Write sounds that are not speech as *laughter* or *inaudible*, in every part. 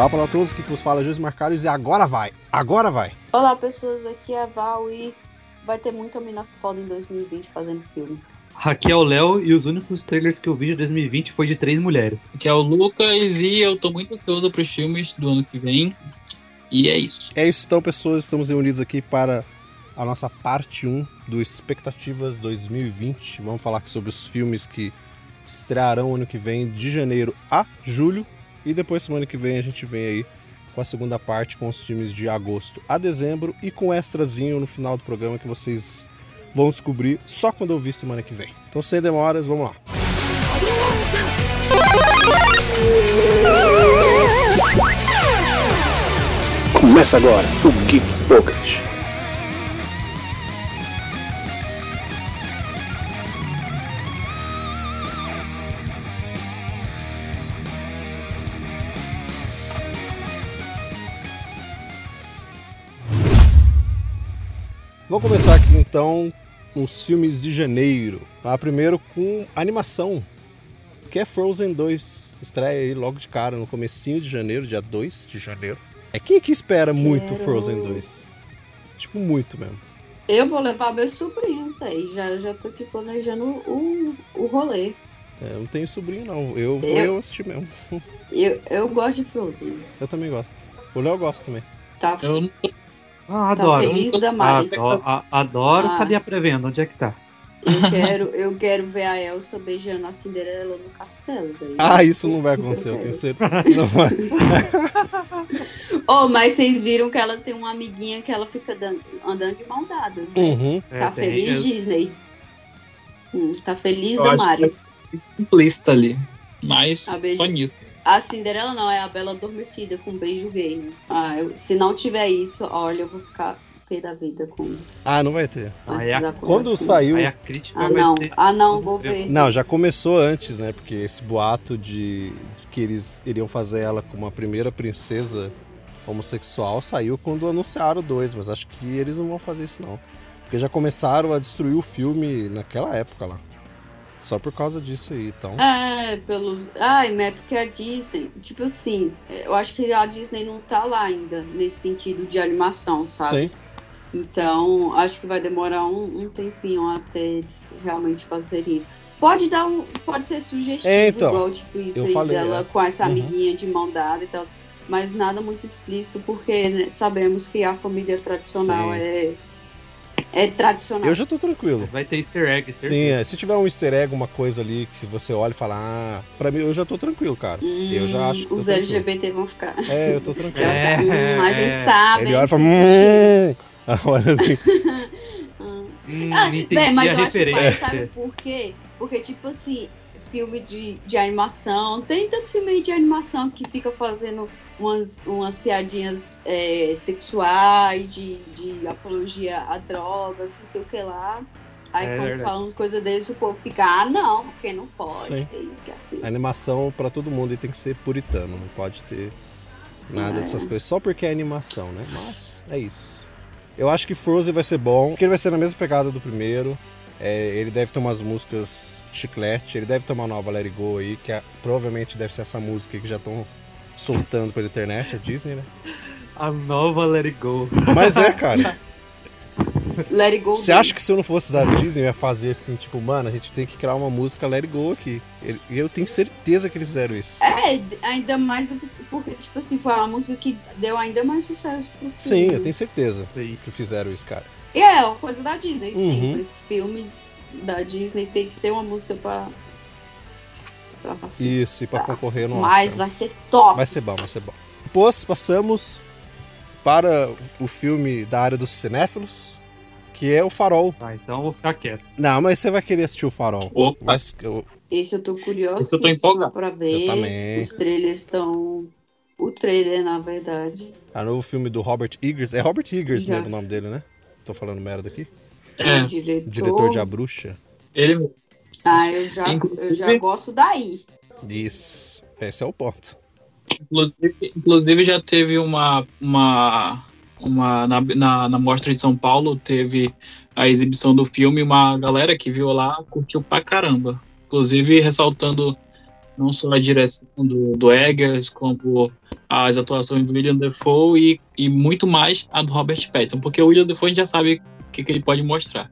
Olá para todos, aqui que vos fala José Marcários e agora vai, agora vai. Olá pessoas, aqui é a Val e vai ter muita mina foda em 2020 fazendo filme. Aqui é o Léo e os únicos trailers que eu vi de 2020 foi de três mulheres. Aqui é o Lucas e eu tô muito ansioso pros filmes do ano que vem. E é isso. É isso então, pessoas, estamos reunidos aqui para a nossa parte 1 do Expectativas 2020. Vamos falar aqui sobre os filmes que estrearão ano que vem, de janeiro a julho. E depois, semana que vem, a gente vem aí com a segunda parte, com os filmes de agosto a dezembro e com um extrazinho no final do programa que vocês vão descobrir só quando eu vir semana que vem. Então, sem demoras, vamos lá. Começa agora o Geek Pocket. Vamos começar aqui então com os filmes de janeiro. Tá? Primeiro com animação, que é Frozen 2. Estreia aí logo de cara, no comecinho de janeiro, dia 2 de janeiro. É quem que espera muito Quero. Frozen 2? Tipo, muito mesmo. Eu vou levar meus sobrinhos aí, já, já tô aqui planejando o, o rolê. É, eu não tenho sobrinho não, eu vou Eu- eu assistir mesmo. *laughs* Eu, eu gosto de Frozen. Eu também gosto. O Léo gosta também. Tá, Eu não tô Ah, tá adoro. feliz da mais. Adoro, a- adoro. Ah. Cadê a pré-venda? Onde é que tá? Eu quero, eu quero ver a Elsa beijando a Cinderela no castelo. daí. Ah, isso não vai acontecer, eu tenho certeza. Não vai. *laughs* Oh, mas vocês viram que ela tem uma amiguinha que ela fica dan- andando de mão dadas. né? Uhum. É, Tá tem- feliz, eu- Disney? Hum, tá feliz, Eu acho que Damares? simplista ali. Mas Ah, só nisso. A Cinderela não, é a Bela Adormecida com beijo gay. né? Ah, eu- se não tiver isso, olha, eu vou ficar pé da vida com, Ah, não vai ter. é a- Quando acontecimentos. saiu. Aí a crítica Ah, vai não. ser. Ah, não, vou ver. Não, já começou antes, né? Porque esse boato de, de que eles iriam fazer ela como a primeira princesa homossexual saiu quando anunciaram 2, mas acho que eles não vão fazer isso não. Porque já começaram a destruir o filme naquela época lá. Só por causa disso aí, então. É, pelos. Ai, mas é porque a Disney, tipo assim, eu acho que a Disney não tá lá ainda nesse sentido de animação, sabe? Sim. Então, acho que vai demorar um, um tempinho até eles realmente fazerem isso. Pode dar um. Pode ser sugestivo, É, então, igual, tipo, isso eu aí falei, dela é. com essa Uhum. amiguinha de mão dada e tal. Mas nada muito explícito, porque né, sabemos que a família tradicional Sim. é. É tradicional. Eu já tô tranquilo. Mas vai ter easter egg, certeza. Sim, é, se tiver um easter egg, uma coisa ali que se você olha e fala, ah, pra mim eu já tô tranquilo, cara. eu já acho que Hum, Os tranquilo. LGBT vão ficar. É, eu tô tranquilo. *laughs* É, Hum, a gente é. sabe. Ele olha e fala, hum. *laughs* Olha assim. *laughs* Hum, Ah, entendi bem, mas a eu acho que referência. sabe por quê? Porque, tipo assim, filme de, de animação, tem tanto filme aí de animação que fica fazendo umas, umas piadinhas é, sexuais, de, de apologia a drogas, não sei o que lá. Aí É quando falam coisa desse, o povo fica, ah, não, porque não pode. Sim. Que isso, que aquilo. A animação pra todo mundo e tem que ser puritano, não pode ter nada É. dessas coisas, só porque é animação, né? Mas é isso. Eu acho que Frozen vai ser bom, porque ele vai ser na mesma pegada do primeiro. É, ele deve ter umas músicas chiclete, ele deve ter uma nova Let It Go aí, que é- provavelmente deve ser essa música que já estão soltando pela internet, a Disney, né? A nova Let It Go. Mas é, cara. *laughs* Let It Go. Você acha que se eu não fosse da Disney, eu ia fazer assim, tipo, mano, a gente tem que criar uma música Let It Go aqui. E eu tenho certeza que eles fizeram isso. É, ainda mais do que- porque, tipo assim, foi uma música que deu ainda mais sucesso pro filme. Sim, eu tenho certeza Sim. que fizeram isso, cara. E é uma coisa da Disney, Uhum. sempre. Filmes da Disney tem que ter uma música pra. Pra Isso, e pra fixar. concorrer no Mas Oscar. vai ser top. Vai ser bom, vai ser bom. Depois passamos para o filme da área dos cinéfilos, que é o Farol. Tá, então eu vou ficar quieto. Não, mas você vai querer assistir o Farol. Opa. Mas eu- Esse eu tô curioso Esse eu tô empolgado. pra ver. Eu também. Os trailers estão. O trailer, na verdade. a novo filme do Robert Eggers. É Robert Eggers Já. mesmo o nome dele, né? Tô falando merda aqui. É, O diretor. Diretor de A Bruxa. ele Ah, eu já, eu já gosto daí. Isso. Esse é o ponto. Inclusive, inclusive já teve uma. uma, uma na, na, na Mostra de São Paulo, teve a exibição do filme, uma galera que viu lá curtiu pra caramba. Inclusive ressaltando Não só a direção do, do Eggers, como as atuações do William Defoe e, e muito mais a do Robert Pattinson, porque o William Defoe a gente já sabe o que, que ele pode mostrar.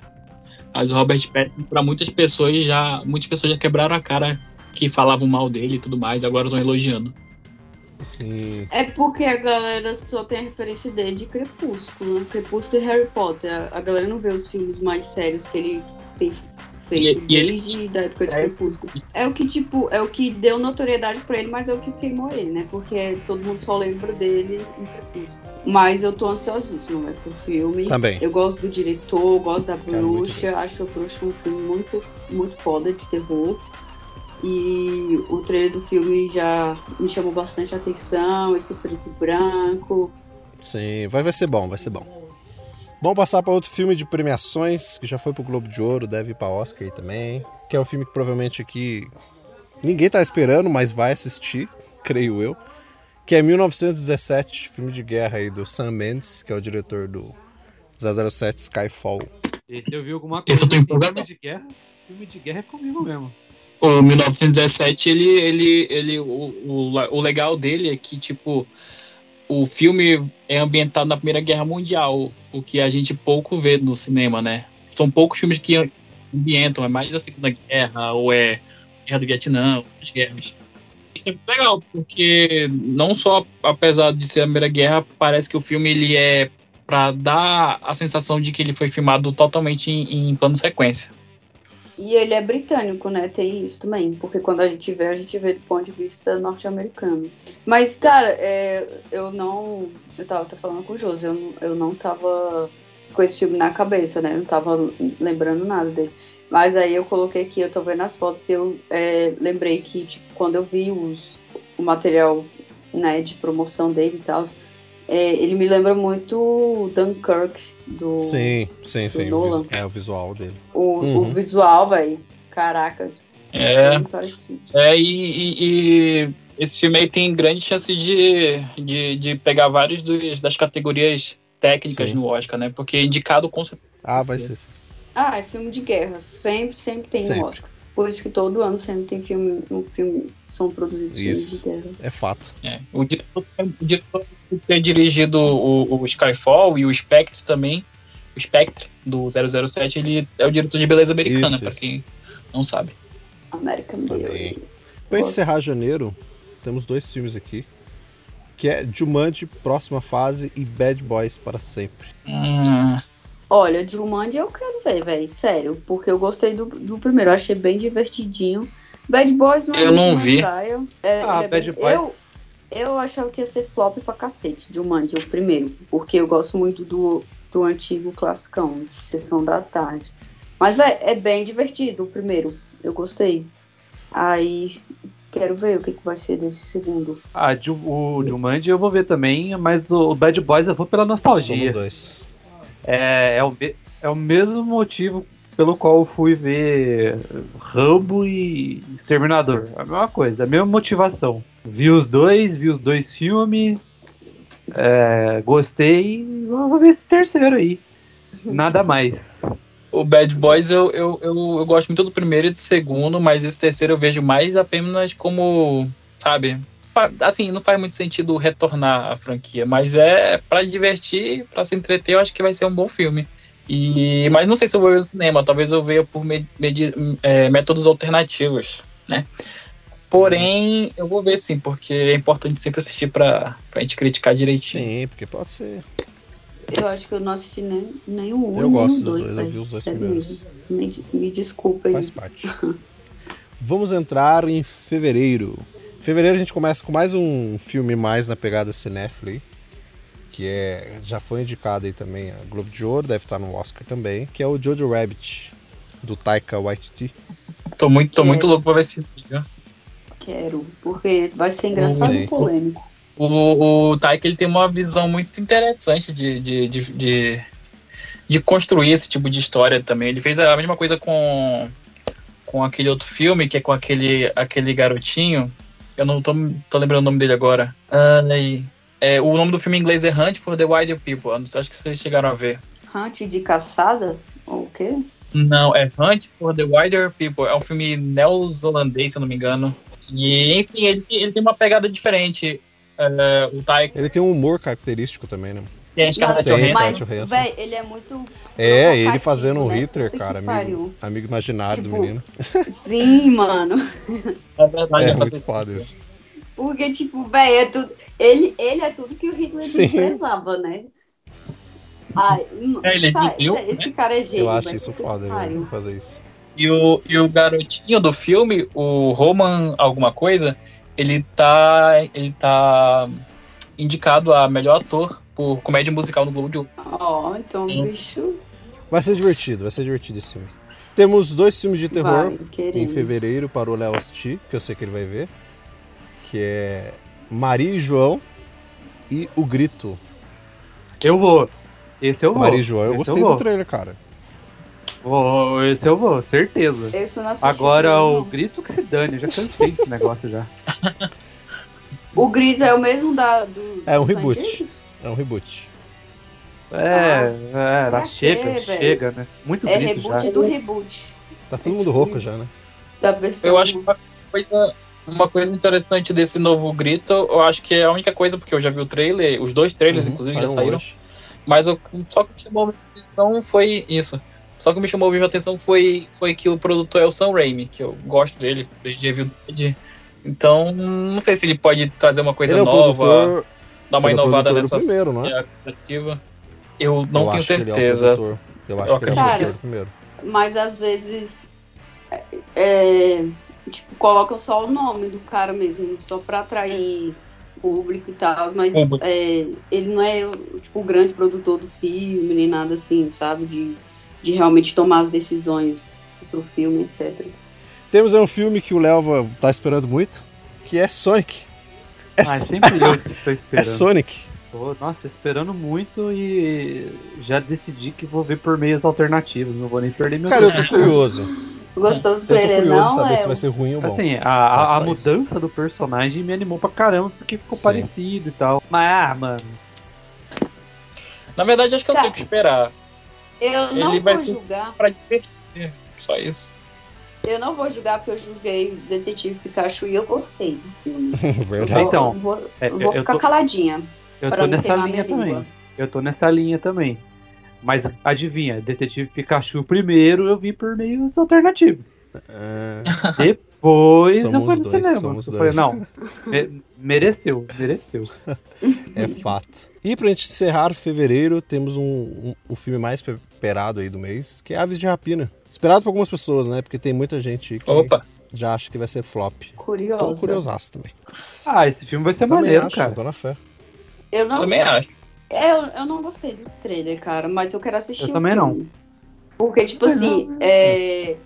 Mas o Robert Pattinson, para muitas pessoas já, muitas pessoas já quebraram a cara que falavam mal dele e tudo mais, agora estão elogiando. Sim. É porque a galera só tem a referência dele de Crepúsculo, né? Crepúsculo e Harry Potter. A- galera não vê os filmes mais sérios que ele tem feito E- e ele- desde da época de É. Crepúsculo. É o que, tipo, é o que deu notoriedade pra ele, mas é o que queimou ele, né? Porque todo mundo só lembra dele em Crepúsculo. Mas eu tô ansiosíssima, né, pro filme. Também. Eu gosto do diretor, gosto da Cara, muito bruxa, acho a bruxa um filme muito, muito foda de terror. E o trailer do filme já me chamou bastante atenção, esse preto e branco. Sim, vai, vai ser bom, vai ser bom. Vamos passar para outro filme de premiações, que já foi pro Globo de Ouro, deve ir pra Oscar aí também. Que é um filme que provavelmente aqui ninguém tá esperando, mas vai assistir, *laughs* creio eu. Que é 1917, filme de guerra aí do Sam Mendes, que é o diretor do 007 Skyfall. Esse eu vi alguma Esse coisa. eu tô assim, empolgado. filme de guerra. Filme de guerra é comigo mesmo. O 1917, ele, ele, ele, o, o, o legal dele é que, tipo, o filme é ambientado na Primeira Guerra Mundial, o que a gente pouco vê no cinema, né? São poucos filmes que ambientam, é mais a Segunda Guerra, ou é Guerra do Vietnã, as guerras. Isso é muito legal, porque não só, apesar de ser a Primeira Guerra, parece que o filme ele é pra dar a sensação de que ele foi filmado totalmente em, em plano sequência. E ele é britânico, né? Tem isso também. Porque quando a gente vê, a gente vê do ponto de vista norte-americano. Mas, cara, é, eu não. Eu tava até falando com o José, eu, eu não tava com esse filme na cabeça, né? Eu não tava lembrando nada dele. Mas aí eu coloquei aqui, eu tô vendo as fotos e eu é, lembrei que, tipo, quando eu vi os, o material né, de promoção dele e tal, é, ele me lembra muito Dunkirk do. Sim, sim, sim. o Nolan. vis- é o visual dele. O, o Uhum. visual, velho. Caraca, É, parecido. É, e, e- e esse filme aí tem grande chance de, de, de pegar vários dos, das categorias técnicas Sim. no Oscar, né? Porque indicado com certeza. Ah, vai ser sim. Ah, é filme de guerra. Sempre, sempre tem Sempre. um Oscar. Por isso que todo ano sempre tem filme, um filme, são produzidos Isso. filmes de guerra. É fato. É, o diretor, o diretor por ter dirigido o, o Skyfall e o Spectre também. O Spectre, do 007, ele é o diretor de Beleza Americana, Isso, pra isso. quem não sabe. American Também. Beauty. Para encerrar janeiro, temos dois filmes aqui. Que é Jumanji, Próxima Fase e Bad Boys para sempre. Hum, Olha, Jumanji eu quero ver, velho. Sério. Porque eu gostei do, do primeiro. Eu achei bem divertidinho. Bad Boys não é Eu muito não vi. É, Ah, é Bad Boys. Eu, eu achava que ia ser flop pra cacete, Jumanji, o primeiro. Porque eu gosto muito do, do antigo classicão, de Sessão da Tarde. Mas, velho, é bem divertido o primeiro. Eu gostei. Aí, quero ver o que, que vai ser desse segundo. Ah, o Jumanji eu vou ver também, mas o Bad Boys eu vou pela nostalgia. Somos dois. É, é, o, é o mesmo motivo pelo qual eu fui ver Rambo e Exterminador. A mesma coisa, a mesma motivação. Vi os dois, vi os dois filmes, é, gostei, vou ver esse terceiro aí. Nada mais. O Bad Boys eu, eu, eu, eu gosto muito do primeiro e do segundo, mas esse terceiro eu vejo mais apenas como, sabe? Assim, não faz muito sentido retornar a franquia, mas é pra divertir, pra se entreter, eu acho que vai ser um bom filme. E, mas não sei se eu vou ver no cinema, talvez eu veja por é, métodos alternativos, né? Porém, eu vou ver sim, porque é importante sempre assistir pra, pra gente criticar direitinho. Sim, porque pode ser. Eu acho que eu não assisti nem, nem o um, Eu gosto dos dois, dois, eu vi os dois primeiros. Me, me desculpem. Faz parte. Vamos entrar em fevereiro. Em fevereiro a gente começa com mais um filme mais na pegada cinéfila aí, que é já foi indicado aí também a Globo de Ouro, deve estar no Oscar também, que é o Jojo Rabbit do Taika Waititi. Tô muito, tô muito louco pra ver esse filme. Quero, porque vai ser engraçado Sim. e polêmico. O, o Taika ele tem uma visão muito interessante de, de, de, de, de construir esse tipo de história também. Ele fez a mesma coisa com, com aquele outro filme, que é com aquele, aquele garotinho. Eu não tô, tô lembrando o nome dele agora. Ai, é, o nome do filme em inglês é Hunt for the Wilder People. Eu não sei, Acho que vocês chegaram a ver. Hunt de caçada? Ou o quê? Não, é Hunt for the Wilder People. É um filme neozelandês, se eu não me engano. E, enfim, ele, ele tem uma pegada diferente. É, o Taika Ele tem um humor característico também, né? Tem. Scarlett mas, véi, ele é muito. É, ele provocativo, fazendo um né? Hitler, cara, amigo, amigo imaginário do Tipo, menino. *laughs* Sim, mano. É verdade, É é muito foda isso. Porque, tipo, véi, é tudo. Ele, ele é tudo que o Hitler Sim. desprezava, né? Ai, É, ele é sabe, gentil, esse, esse cara é gênio. Eu acho isso foda, velho, pariu. fazer isso. E o, e o garotinho do filme, o Roman alguma coisa, ele tá, ele tá indicado a melhor ator por comédia musical no Globo de Ouro. Ó, então, Sim. bicho. Vai ser divertido, vai ser divertido esse filme. Temos dois filmes de terror vai, em fevereiro para o Léo assistir, que eu sei que ele vai ver. Que é Maria e João e O Grito. Eu vou. Esse eu vou. Maria e João, eu Esse gostei vou. do trailer, cara. Vou, esse eu vou, certeza. Esse eu não Agora ainda, o não. grito que se dane, eu já cansei desse negócio já. O grito é o mesmo da, do. É um reboot. antigos? É um reboot. É, é, pra lá chega, velho? chega, né? Muito É grito já. reboot do reboot. Tá todo mundo rouco já, né? Eu acho que uma coisa, uma coisa interessante desse novo grito, eu acho que é a única coisa, porque eu já vi o trailer, os dois trailers, Uhum, inclusive, já saíram. hoje. Mas o, só que me chamou a atenção foi isso. Só que me chamou a atenção foi, foi que o produtor é o Sam Raimi, que eu gosto dele desde Evil Dead. Então, não sei se ele pode trazer uma coisa Ele é o nova, produtor, dar uma ele é o inovada do nessa primeiro, não é? criativa. Eu não Eu tenho é certeza. produtor. Eu acho Eu que ele é o do primeiro. Mas às vezes. É, é, tipo, colocam só o nome do cara mesmo, só pra atrair público e tal. Mas é, ele não é o- tipo, o grande produtor do filme, nem nada assim, sabe? De, de realmente tomar as decisões pro filme, etc. Temos aí um filme que o Léo tá esperando muito, que é Sonic. É, Ah, é sempre eu que tô *laughs* é esperando. Sonic. Pô, nossa, tô esperando muito e já decidi que vou ver por meios alternativos, não vou nem perder meu Cara, eu tempo. tô curioso. Gostou do Eu tô trailer, curioso não? saber é se vai ser ruim ou bom. Assim, a, a, a mudança do personagem me animou pra caramba, porque ficou Sim. parecido e tal. Mas, ah, mano, Na verdade, acho que eu Tá. sei o que esperar. Eu não Ele vai vou ser- julgar. Pra divertir. Só isso. Eu não vou julgar porque eu julguei Detetive Pikachu e eu gostei do filme. *laughs* Verdade. Então, eu vou, é, eu eu- vou eu ficar tô- caladinha. eu tô nessa linha também. língua. Eu tô nessa linha também. Mas adivinha, Detetive Pikachu primeiro eu vi por meios alternativos. É, Depois eu Somos fui no dois, cinema. somos eu dois. falei, não, me- mereceu, mereceu. é fato. E pra gente encerrar fevereiro, temos um, um, um filme mais esperado aí do mês, que é Aves de Rapina. Esperado por algumas pessoas, né? Porque tem muita gente que Opa. já acha que vai ser flop. Curiosa. Tô curiosaço também. Ah, esse filme vai ser Também maneiro, acho, cara. tô na fé. Eu não, Também acho. é, eu, eu não gostei do trailer, cara, mas eu quero assistir Eu o também filme. Porque, tipo Mas assim, não- é,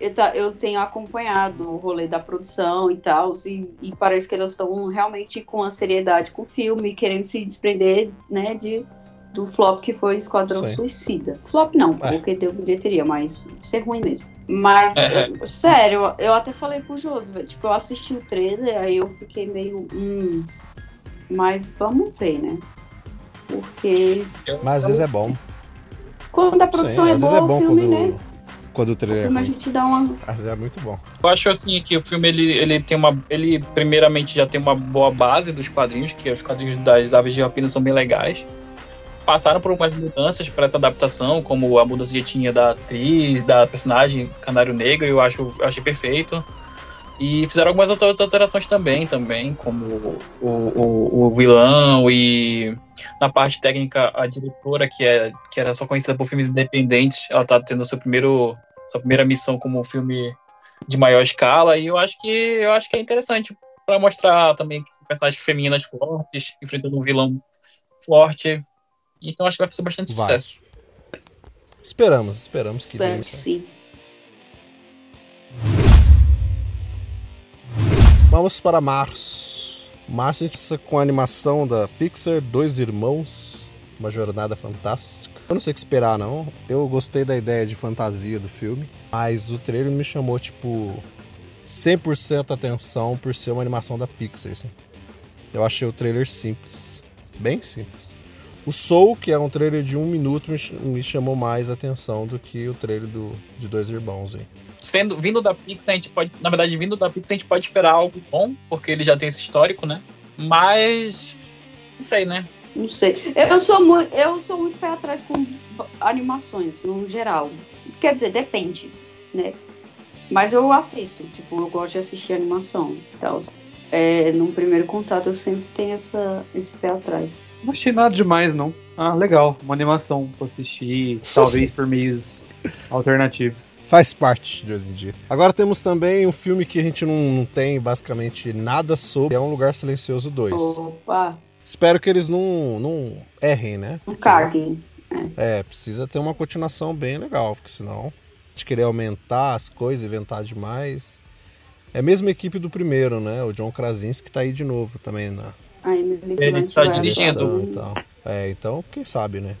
eu, tá- eu tenho acompanhado o rolê da produção e tal, e, e parece que eles estão realmente com a seriedade com o filme, querendo se desprender, né, de, do flop que foi Esquadrão Sim. Suicida. Flop não, É. porque deu bilheteria, mas isso é ruim mesmo. Mas, É. eu- sério, eu- eu até falei pro Josi, velho, tipo, eu assisti o trailer, aí eu fiquei meio, hum, mas vamos ver, né? Porque Mas às vezes é bom. quando a Sim, produção às é vezes boa, é bom o filme, quando, né? quando o O trailer é filme a gente dá uma. Às vezes é muito bom. Eu acho assim que o filme ele, ele tem uma. Ele primeiramente já tem uma boa base dos quadrinhos, que os quadrinhos das Aves de Rapina são bem legais. Passaram por algumas mudanças para essa adaptação, como a mudança de etnia da atriz, da personagem Canário Negro, eu acho eu achei perfeito. E fizeram algumas outras alterações também, também, como o, o, o vilão e na parte técnica a diretora, que, é, que era só conhecida por filmes independentes, ela tá tendo seu primeiro, sua primeira missão como filme de maior escala, e eu acho que eu acho que é interessante para mostrar também personagens femininas fortes, enfrentando um vilão forte. Então acho que vai fazer bastante Vai. sucesso. Esperamos, esperamos que dê Espero que certo. sim. Vamos para março. Março a gente começa com a animação da Pixar, Dois Irmãos, uma jornada fantástica. Eu não sei o que esperar, não. Eu gostei da ideia de fantasia do filme, mas o trailer me chamou, tipo, 100% atenção por ser uma animação da Pixar, assim. Eu achei o trailer simples, bem simples. O Soul, que é um trailer de um minuto, me, ch- me chamou mais atenção do que o trailer do, de Dois Irmãos aí. Sendo, vindo da Pixar, a gente pode. Na verdade, vindo da Pixar, a gente pode esperar algo bom, porque ele já tem esse histórico, né? Mas. Não sei, né? Não sei. Eu sou muito, eu sou muito pé atrás com animações, no geral. Quer dizer, depende, né? Mas eu assisto, tipo, eu gosto de assistir animação e tal. É, num primeiro contato eu sempre tenho essa, esse pé atrás. Não achei nada demais, não. Ah, legal. Uma animação pra assistir, talvez por meios *laughs* alternativos. Faz parte de hoje em dia. Agora temos também um filme que a gente não, não tem basicamente nada sobre, é Um Lugar Silencioso 2. Opa, Espero que eles não, não errem, né? um caguem. É, precisa ter uma continuação bem legal, porque senão de querer aumentar as coisas, inventar demais. É a mesma equipe do primeiro, né? O John Krasinski tá aí de novo também na A Emily Ele tá vai dirigindo. e tal. É, então, quem sabe, né?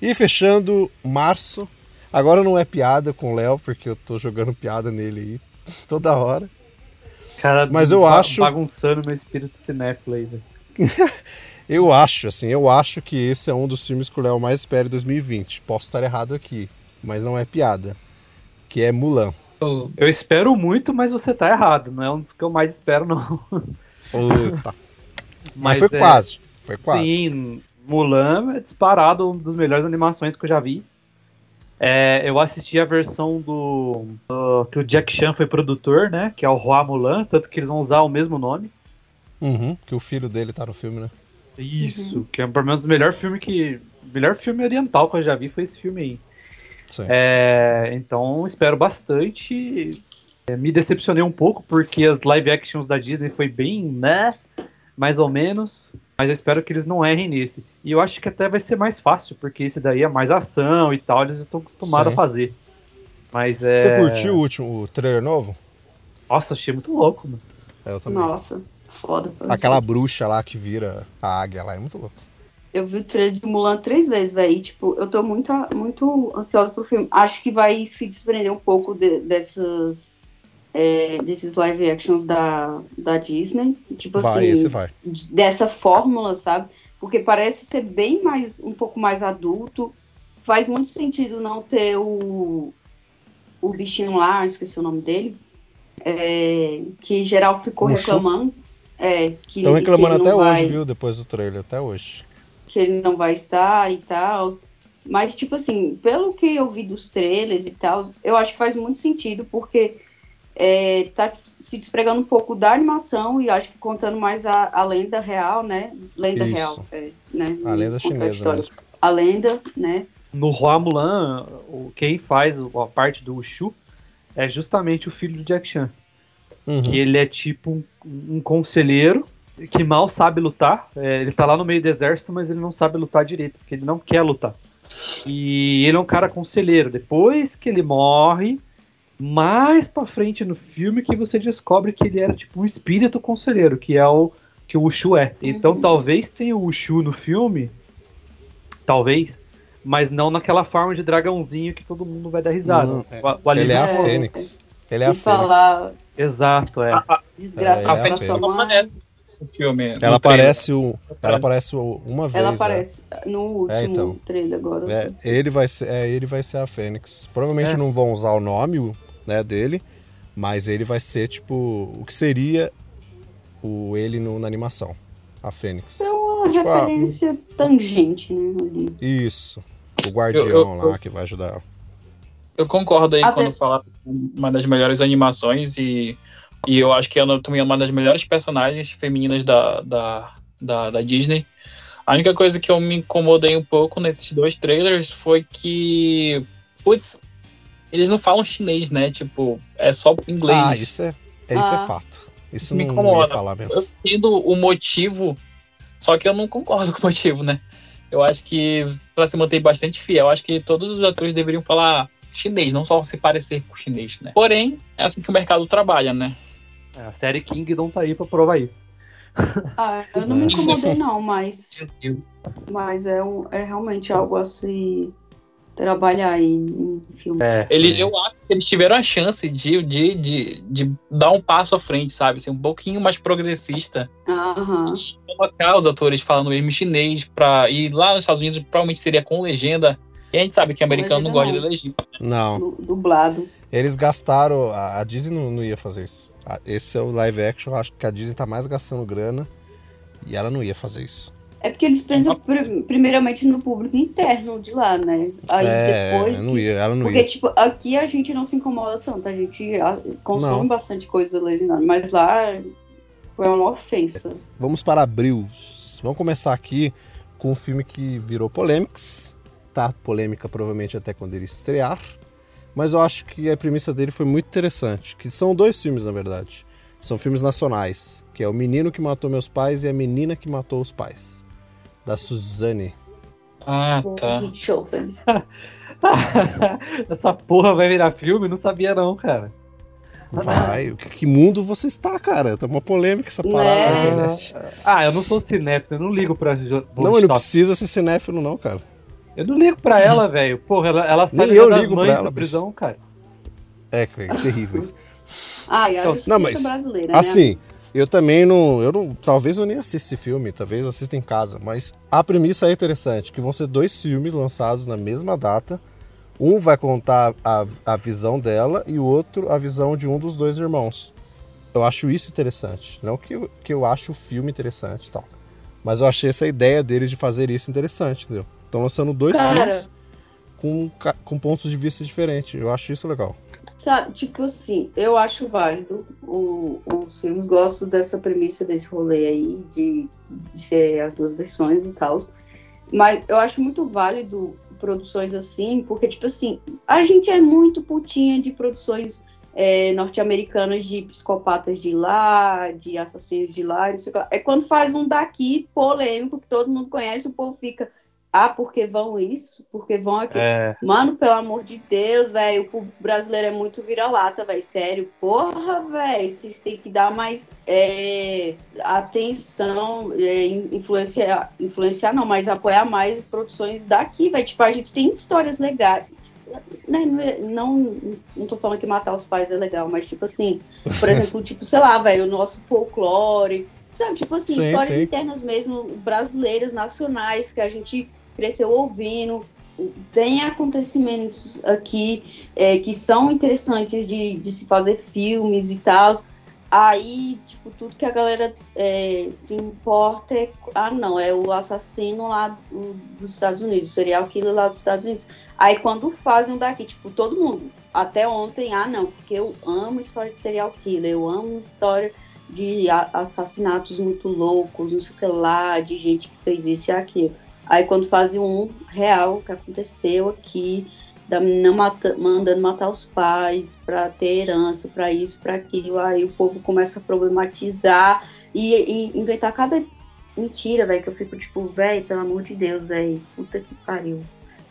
E fechando março, agora não é piada com o Léo, porque eu tô jogando piada nele aí *laughs* toda hora. Cara, Mas eu acho- Bagunçando meu espírito cinéfilo aí, velho. *laughs* Eu acho, assim, eu acho que esse é um dos filmes que o Léo mais espera em 2020. Posso estar errado aqui, mas não é piada. Que é Mulan. Eu espero muito, mas você tá errado. Não é um dos que eu mais espero, não. Puta. mas, Mas foi é- quase. Foi quase. Sim, Mulan é disparado um dos melhores animações que eu já vi. É, eu assisti a versão do, do- que o Jack Chan foi produtor, né? Que é o Roi Mulan, tanto que eles vão usar o mesmo nome. Uhum, que o filho dele tá no filme, né? Isso, que é pelo menos o melhor filme que. melhor filme oriental que eu já vi foi esse filme aí. É, então espero bastante. É, me decepcionei um pouco porque as live actions da Disney foi bem, né? Mais ou menos. Mas eu espero que eles não errem nesse. E eu acho que até vai ser mais fácil, porque esse daí é mais ação e tal, eles estão acostumados Sim. a fazer. Mas é. Você curtiu o último o trailer novo? Nossa, achei muito louco, mano. É, eu também. Nossa, foda. Aquela bruxa lá que vira a águia lá é muito louco. Eu vi o trailer de Mulan três vezes, velho. e, Tipo, eu tô muito, muito ansiosa pro filme. Acho que vai se desprender um pouco de- dessas. é, desses live actions da, da Disney. Tipo vai, assim, esse vai. dessa fórmula, sabe? Porque parece ser bem mais, um pouco mais adulto. Faz muito sentido não ter o, o bichinho lá, esqueci o nome dele, é, que geral ficou Mushu? reclamando. É, Estão reclamando até não hoje, vai- viu? Depois do trailer, até hoje. Que ele não vai estar e tal. Mas, tipo assim, pelo que eu vi dos trailers e tal, eu acho que faz muito sentido, porque é, tá se despregando um pouco da animação e acho que contando mais a, a lenda real, né? Lenda Isso. real, é, né? A lenda chinesa história. mesmo. A lenda, né? No Roi Mulan, o- quem faz a parte do Shu é justamente o filho do Jack Chan. Uhum. que ele é tipo um, um conselheiro que mal sabe lutar. É, ele tá lá no meio do exército, mas ele não sabe lutar direito, porque ele não quer lutar. E ele é um cara conselheiro. Depois que ele morre, mais pra frente no filme que você descobre que ele era tipo um espírito conselheiro, que é o que o Ushu é. Então Uhum. talvez tenha o Ushu no filme, talvez, mas não naquela forma de dragãozinho que todo mundo vai dar risada. Não, é- O- o Ele é a É. Fênix. Ele é a Fênix. falar Exato, é. desgraça É, A ele é pra Fênix no filme. no Ela aparece, o, ela Aparece. uma vez. Ela né? aparece no último É, então. trailer agora. É, ele vai ser, é, ele vai ser a Fênix. Provavelmente É. não vão usar o nome né, dele, mas ele vai ser tipo o que seria o ele no- na animação, a Fênix. É uma Tipo, ah, referência tangente, né? ali. Isso. O guardião Eu- eu- lá que vai ajudar ela. Eu concordo aí Até- quando fala uma das melhores animações e, e eu acho que ela também é uma das melhores personagens femininas da, da, da, da Disney. A única coisa que eu me incomodei um pouco nesses dois trailers foi que, putz, eles não falam chinês, né? Tipo, é só inglês. Ah, isso é, é, isso Ah. é fato. Isso, Isso me incomoda. ia falar mesmo. Eu entendo o motivo, só que eu não concordo *laughs* com o motivo, né? Eu acho que, pra se manter bastante fiel, eu acho que todos os atores deveriam falar chinês, não só se parecer com chinês, né? Porém, é assim que o mercado trabalha, né? É, A série Kingdom tá aí pra provar isso. Ah, eu não me incomodei, não, mas, *laughs* mas é, um, é realmente algo a se trabalhar em, em filme. É, Ele, eu acho que eles tiveram a chance de, de, de, de dar um passo à frente, sabe? Ser um pouquinho mais progressista. Aham. Colocar os atores falando mesmo chinês pra ir lá nos Estados Unidos, provavelmente seria com legenda. E a gente sabe que americano não gosta de legenda. Não. Du- Dublado. Eles gastaram. A Disney não, não ia fazer isso. A- Esse é o live action. Acho que a Disney tá mais gastando grana. E ela não ia fazer isso. É porque eles pensam pri- primeiramente no público interno de lá, né? Aí é, depois. não ia, ela não Porque, ia. tipo, aqui a gente não se incomoda tanto, a gente consome Não. bastante coisa legendada, mas lá foi uma ofensa. Vamos para abrils. Vamos começar aqui com um filme que virou polêmicas. Tá polêmica provavelmente até quando ele estrear. Mas eu acho que a premissa dele foi muito interessante. Que são dois filmes, na verdade. São filmes nacionais. Que é O Menino que Matou Meus Pais e A Menina que Matou os Pais. Da Suzane. Ah, tá. *laughs* Essa porra vai virar filme? Não sabia não, cara. Vai. Que, que mundo você está, cara? Tá uma polêmica essa parada Né? na internet. Ah, eu não sou cinéfilo, eu não ligo pra Não, ele não precisa ser cinéfilo, não, cara. Eu não ligo pra ela, velho. Porra, ela, ela no eu das ligo pra mães ela, da bicho. prisão, cara. É, Craig, é terrível isso. Ah, e a justiça Não, mas, brasileira, assim, né? Eu também não. Eu não. Talvez eu nem assista esse filme, talvez assista em casa. Mas a premissa é interessante, que vão ser dois filmes lançados na mesma data. Um vai contar a, a visão dela e o outro a visão de um dos dois irmãos. Eu acho isso interessante. Não que eu, que eu acho o filme interessante e tal. Mas eu achei essa ideia deles de fazer isso interessante, entendeu? Estão lançando dois Cara. filmes com, com pontos de vista diferentes. Eu acho isso legal. Sabe, tipo assim, eu acho válido o- os filmes, gosto dessa premissa desse rolê aí, de, de ser as duas versões e tal. Mas eu acho muito válido produções assim, porque, tipo assim, a gente é muito putinha de produções é, norte-americanas de psicopatas de lá, de assassinos de lá, não sei o que lá. É quando faz um daqui polêmico, que todo mundo conhece, o povo fica, ah, porque vão isso? Porque vão aquilo? É, Mano, pelo amor de Deus, velho, o brasileiro é muito vira-lata, velho, sério. Porra, velho, vocês têm que dar mais é, atenção, é, in- influenciar, influenciar não, mas apoiar mais produções daqui, velho. Tipo, a gente tem histórias legais. Né, não, é- não, não tô falando que matar os pais é legal, mas tipo assim, por *laughs* exemplo, tipo, sei lá, velho, o nosso folclore, sabe, tipo assim, Sim, histórias sim. internas mesmo, brasileiras, nacionais, que a gente cresceu ouvindo, tem acontecimentos aqui é, que são interessantes de, de se fazer filmes e tal. Aí, tipo, tudo que a galera é, se importa é. Ah, não, é o assassino lá do- dos Estados Unidos, o serial killer lá dos Estados Unidos. Aí, quando fazem daqui, tipo, todo mundo, até ontem, ah, não, porque eu amo história de serial killer, eu amo história de assassinatos muito loucos, não sei o que lá, de gente que fez isso e aquilo. Aí quando fazem um real que aconteceu aqui, da menina mata- mandando matar os pais pra ter herança, pra isso, pra aquilo, aí o povo começa a problematizar e, e inventar cada mentira, velho, que eu fico tipo, velho, pelo amor de Deus, velho, puta que pariu.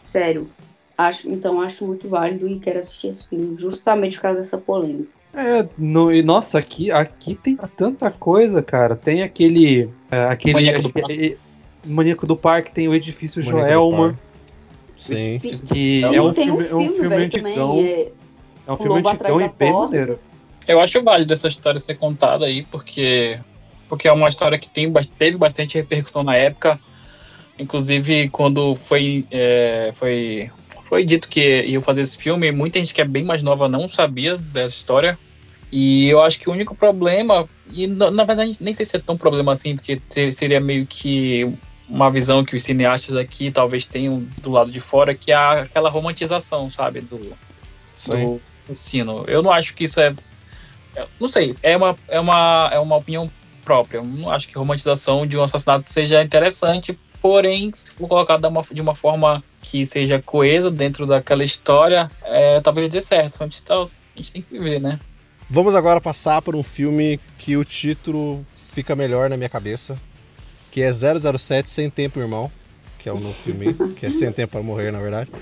Sério. Acho, então acho muito válido e quero assistir esse filme, justamente por causa dessa polêmica. é no, e nossa, aqui, aqui tem tanta coisa, cara. Tem aquele. é, aquele Maníaco do que é- é- Maníaco do Parque, tem o edifício Maníaco Joelma. Sim. que Sim, é um tem filme, é um filme velho, antigão. é, É um O filme antigão e bem Porta. maneiro. Eu acho válido essa história ser contada aí, porque, porque é uma história que tem, teve bastante repercussão na época. Inclusive, quando foi, é, foi, foi dito que ia fazer esse filme, muita gente que é bem mais nova não sabia dessa história. E eu acho que o único problema, e na, na verdade nem sei se é tão problema assim, porque te- seria meio que uma visão que os cineastas aqui talvez tenham do lado de fora, que é aquela romantização, sabe, do, Sim. do ensino. Eu não acho que isso é. é- Não sei, é uma, é uma, é uma opinião própria. Eu não acho que a romantização de um assassinato seja interessante, porém, se for colocado de uma, de uma forma que seja coesa dentro daquela história, é, talvez dê certo. A gente, tá- a gente tem que ver, né? Vamos agora passar por um filme que o título fica melhor na minha cabeça, que é 007 Sem Tempo Irmão, que é o novo filme, que é Sem Tempo para Morrer, na verdade. *laughs*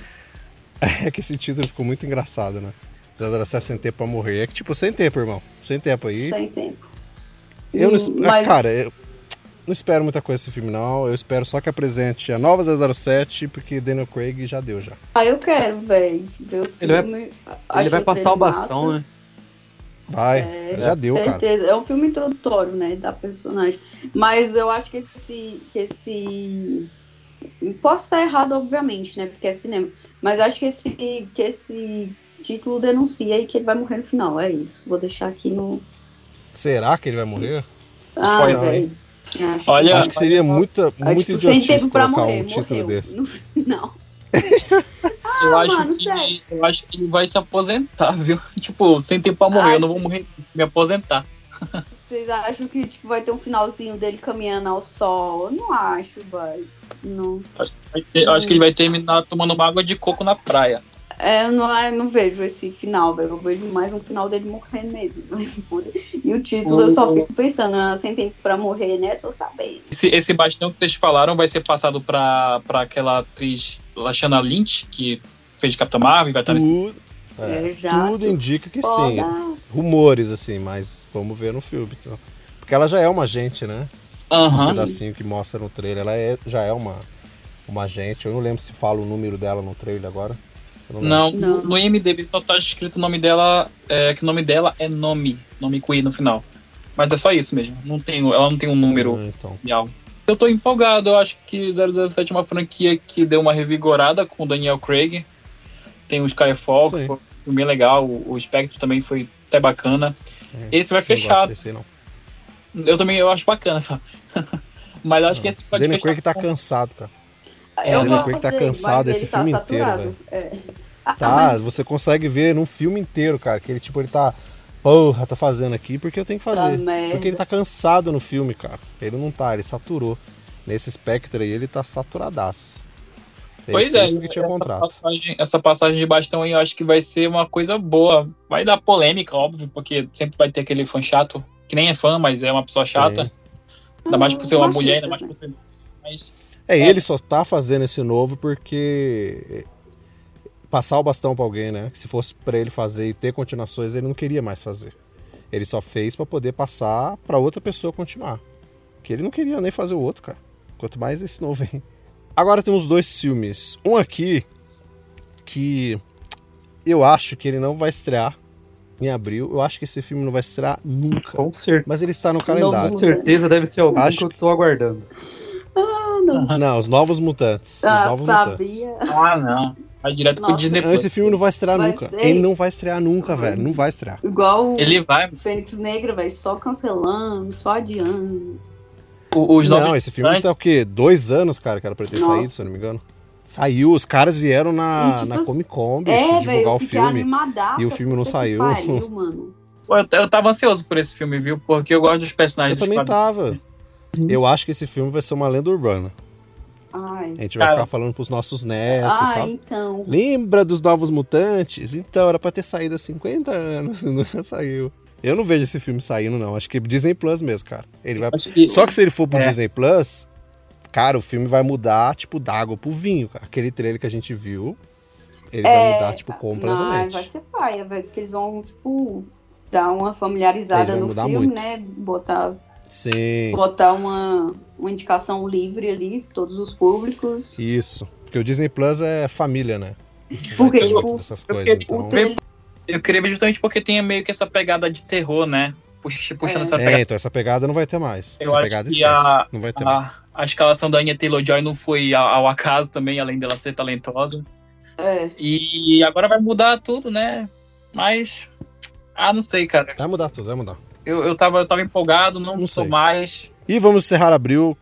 É que esse título ficou muito engraçado, né? 007 Sem Tempo para Morrer. É que tipo, sem tempo, irmão. Sem tempo aí. sem tempo. Eu não, es- Mas- Cara, eu não espero muita coisa desse filme, não. Eu espero só que apresente a nova 007, porque Daniel Craig já deu já. Ah, eu quero, velho. Ele vai-. Ele vai passar o trailer bastão, massa. né? Vai, É, já deu, cara. certeza. É um filme introdutório, né, da personagem. Mas eu acho que esse, que esse, posso estar errado, obviamente, né, porque é cinema. Mas acho que esse, que esse título denuncia aí que ele vai morrer no final. É isso. Vou deixar aqui no. Será que ele vai morrer? Ah, velho. Acho, Olha, Acho que seria muita, muito sem idiotice colocar morrer. um título morreu. desse. *laughs* No *laughs* eu, acho mano, que, sério. eu acho que ele vai se aposentar, viu? *laughs* Tipo, sem tempo pra morrer, Ai. eu não vou morrer, me aposentar. *laughs* Vocês acham que tipo, vai ter um finalzinho dele caminhando ao sol? Eu não acho, vai. Não. Acho ter- acho que ele vai terminar tomando uma água de coco na praia. É, eu não, eu não vejo esse final, velho. Eu vejo mais um final dele morrendo mesmo. *laughs* E o título eu só fico pensando, ah, sem tempo pra morrer, né? Tô sabendo. Esse, esse bastão que vocês falaram vai ser passado pra, pra aquela atriz Lashana Lynch, que fez Capitã Marvel e vai estar nesse. Tudo, é, É, tudo indica que Pô, sim. Rumores, assim, mas vamos ver no filme. Então. Porque ela já é uma agente, né? Um Aham. pedacinho que mostra no trailer. Ela é, já é uma, uma agente. Eu não lembro se fala o número dela no trailer agora. Não, Não. no IMDB só tá escrito o nome dela, é, que o nome dela é nome, nome Queen no final. Mas é só isso mesmo, não tem, ela não tem um número Ah, então. real. Eu tô empolgado, eu acho que 007 é uma franquia que deu uma revigorada com o Daniel Craig. Tem o Skyfall, Sim. que foi um bem legal, o, Spectre também foi até bacana. É, Esse vai Não fechar, desse, não. eu também eu acho bacana, sabe? *laughs* Mas eu acho que esse pode Daniel fechar Craig tá cansado, cara. Eu o Daniel Craig tá cansado esse tá filme inteiro, velho. É. Ah, Tá, mas você consegue ver num filme inteiro, cara, que ele, tipo, ele tá. Porra, tô fazendo aqui porque eu tenho que tá fazer. Porque ele tá cansado no filme, cara. Ele não tá, ele saturou. Nesse Spectre aí, ele tá saturadaço. Ele Pois é, essa contrato. passagem, essa passagem de bastão aí eu acho que vai ser uma coisa boa. Vai dar polêmica, óbvio, porque sempre vai ter aquele fã chato, que nem é fã, mas é uma pessoa Sim. chata. Ainda mais por ser uma Machistas, mulher, ainda mais por ser. Mas, É, É. ele só tá fazendo esse novo porque passar o bastão pra alguém, né? Se fosse pra ele fazer e ter continuações, ele não queria mais fazer. Ele só fez pra poder passar pra outra pessoa continuar. Que ele não queria nem fazer o outro, cara. Quanto mais esse novo aí. Agora temos dois filmes. Um aqui que eu acho que ele não vai estrear em abril. Eu acho que esse filme não vai estrear nunca. Com certeza. Mas ele está no Não, calendário. Com certeza deve ser algum Acho que eu tô aguardando. Ah, não. Não, os Novos Mutantes. Os Ah, Novos Mutantes. sabia. ah, não. Vai direto pro Nossa. Disney Não, Plus. esse filme não vai estrear Vai nunca. ser. Ele não vai estrear nunca, velho. Não vai estrear. Igual o Ele vai. Fênix Negra, vai só cancelando, só adiando. o- Os não, esse filme tá o quê? Dois anos, cara, que era pra ter Nossa. saído, se eu não me engano. Saiu, os caras vieram na, tipo, na Comic Con, bicho, É, velho, divulgar eu o filme. e o filme não saiu. pariu, *laughs* mano. Pô, Eu, eu tava ansioso por esse filme, viu? Porque eu gosto dos Eu personagens. também dos tava. Eu acho que esse filme vai ser uma lenda urbana. Ai, A gente vai ficar falando pros nossos netos, ah, sabe? então. Lembra dos Novos Mutantes? Então, era pra ter saído há 50 anos, *laughs* não saiu. Eu não vejo esse filme saindo, não. Acho que Disney Plus mesmo, cara. Ele vai... Que- Só que se ele for pro É. Disney Plus, cara, o filme vai mudar, tipo, d'água pro vinho, cara. Aquele trailer que a gente viu, ele vai mudar, tipo, Não, completamente. vai ser paia, velho, porque eles vão, tipo, dar uma familiarizada no mudar filme, muito. né? Botar, Sim, botar uma, uma indicação livre ali, todos os públicos. isso. Porque o Disney Plus é família, né? Porque, tipo, dessas eu coisas, fiquei- então... Eu queria justamente porque tem meio que essa pegada de terror, né? Puxa- Puxando É. essa É, pegada. então essa pegada não vai ter mais. Eu essa acho pegada esquece. a- Não vai ter mais. A, a escalação da Anya Taylor-Joy não foi ao, ao acaso também, além dela ser talentosa. É, E agora vai mudar tudo, né? Mas. Ah, não sei, cara. Vai mudar tudo, vai mudar. Eu, eu, tava, eu tava empolgado, não, Não sou sei. mais. E vamos encerrar abril.